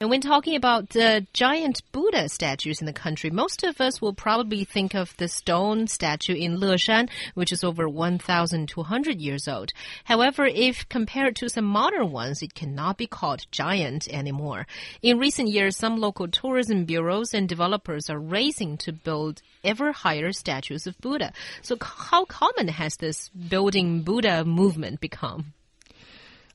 And when talking about the giant Buddha statues in the country, most of us will probably think of the stone statue in Leshan, which is over 1,200 years old. However, if compared to some modern ones, it cannot be called giant anymore. In recent years, some local tourism bureaus and developers are racing to build ever higher statues of Buddha. So, how common has this building Buddha movement become?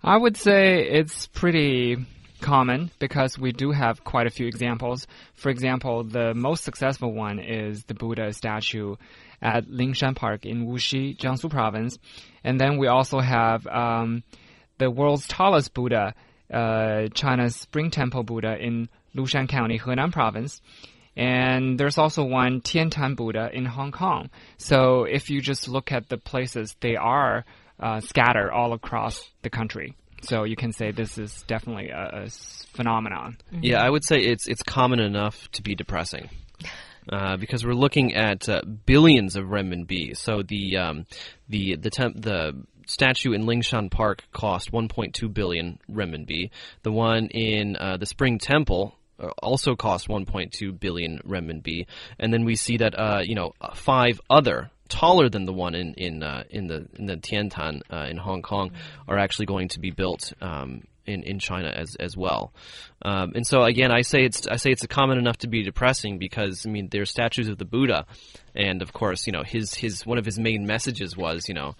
I would say it's pretty common because we do have quite a few examples. For example, the most successful one is the Buddha statue at Lingshan Park in Wuxi, Jiangsu province. And then we also have um, the world's tallest Buddha, uh, China's Spring Temple Buddha in Lushan County, Henan province. And there's also one Tiantan Buddha in Hong Kong. So if you just look at the places, they are uh, scattered all across the country. So you can say this is definitely a, a phenomenon. Mm -hmm. Yeah, I would say it's it's common enough to be depressing. Uh, because we're looking at uh, billions of renminbi. So the um, the the the statue in Lingshan Park cost 1.2 billion renminbi. The one in uh, the Spring Temple uh, also cost 1.2 billion renminbi. And then we see that uh, you know five other taller than the one in in uh, in the in the Tiantan uh, in Hong Kong are actually going to be built um, in in China as as well. Um, and so again, I say it's I say it's a common enough to be depressing because I mean there are statues of the Buddha, and of course you know his his one of his main messages was you know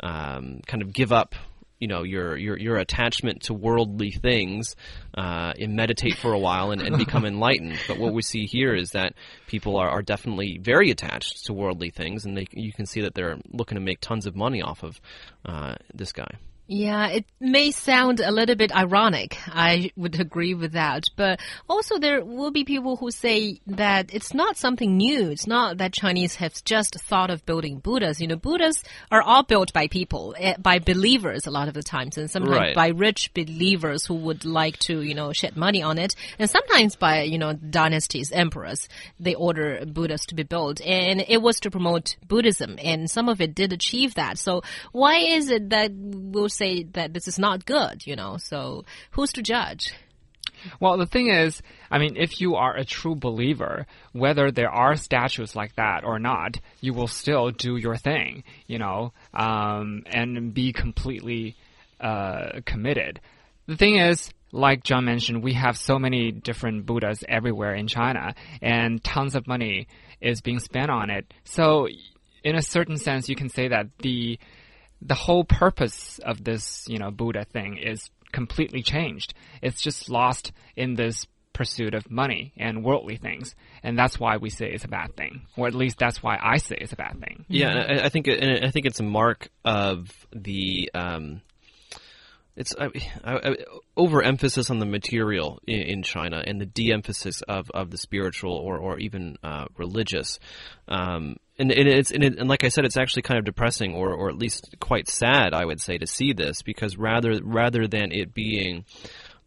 um, kind of give up you know your your your attachment to worldly things uh, and meditate for a while and, and become enlightened. But what we see here is that people are, are definitely very attached to worldly things, and they, you can see that they're looking to make tons of money off of uh, this guy. Yeah, it may sound a little bit ironic. I would agree with that. But also there will be people who say that it's not something new. It's not that Chinese have just thought of building Buddhas. You know, Buddhas are all built by people, eh, by believers a lot of the times, and sometimes right. by rich believers who would like to, you know, shed money on it. And sometimes by, you know, dynasties, emperors, they order Buddhas to be built. And it was to promote Buddhism. And some of it did achieve that. So why is it that we'll say that this is not good, you know. So who's to judge? Well, the thing is, I mean, if you are a true believer, whether there are statues like that or not, you will still do your thing, you know, um, and be completely uh, committed. The thing is, like John mentioned, we have so many different Buddhas everywhere in China, and tons of money is being spent on it. So, in a certain sense, you can say that the the whole purpose of this, you know, Buddha thing is completely changed. It's just lost in this pursuit of money and worldly things, and that's why we say it's a bad thing, or at least that's why I say it's a bad thing. Yeah, I, I think it, I think it's a mark of the um, it's I, I, overemphasis on the material in, in, China and the de-emphasis of, of the spiritual or or even uh, religious. Um, and, and, it's and, it, and, like I said, it's actually kind of depressing, or or at least quite sad, I would say, to see this because rather rather than it being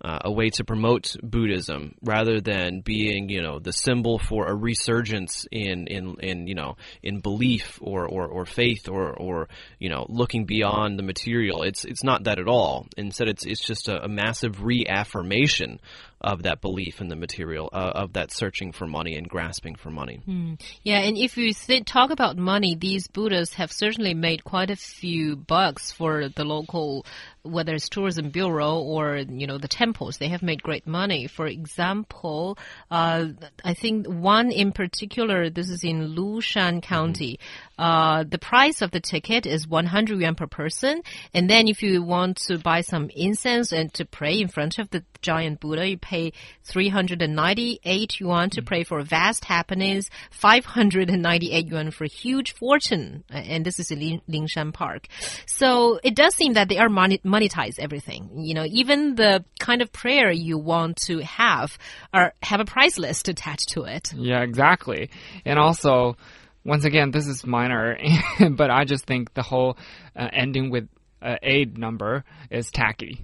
uh, a way to promote Buddhism rather than being, you know, the symbol for a resurgence in, in, in you know, in belief or, or, or faith or, or, you know, looking beyond the material. It's, it's not that at all. Instead, it's, it's just a, a massive reaffirmation of that belief in the material, uh, of that searching for money and grasping for money. Mm. Yeah, and if you talk about money, these Buddhas have certainly made quite a few bucks for the local whether it's tourism bureau or you know the temples they have made great money. For example uh, i think one in particular this is in lushan county. Mm-hmm. uh, the price of the ticket is 100 yuan per person. And then if you want to buy some incense and to pray in front of the giant buddha you pay 398 yuan to mm-hmm. pray for vast happiness 598 yuan for huge fortune. And this is in lingshan park. So it does seem that they are money monetize everything. You know, even the kind of prayer you want to have or have a price list attached to it. Yeah, exactly. And also, once again, this is minor, but I just think the whole uh, ending with uh, aid number is tacky.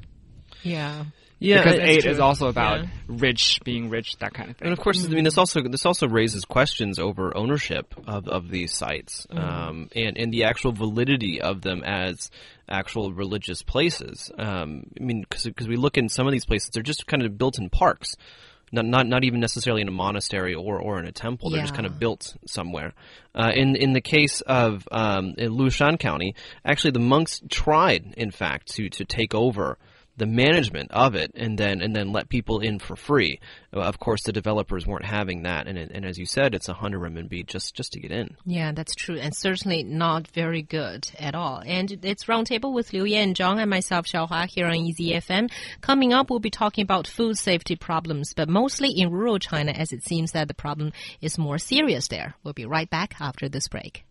Yeah. Yeah, because eight true. is also about Yeah. rich, being rich, that kind of thing. And of course, I mean, this also this also raises questions over ownership of, of these sites um, and and the actual validity of them as actual religious places. Um, I mean, because we look in some of these places, they're just kind of built in parks. Not, not not even necessarily in a monastery or, or in a temple. They're just kind of built somewhere. Uh, in in the case of um, in Lushan County, actually the monks tried, in fact, to to take over the management of it and then and then let people in for free. Uh, Of course, the developers weren't having that, and and as you said, it's a hundred renminbi just just to get in. Yeah, that's true, and certainly not very good at all. And it's Roundtable with Liu Yan Zhang and myself, Xiaohua, here on Easy FM. Coming up, we'll be talking about food safety problems, but mostly in rural China, as it seems that the problem is more serious there. We'll be right back after this break.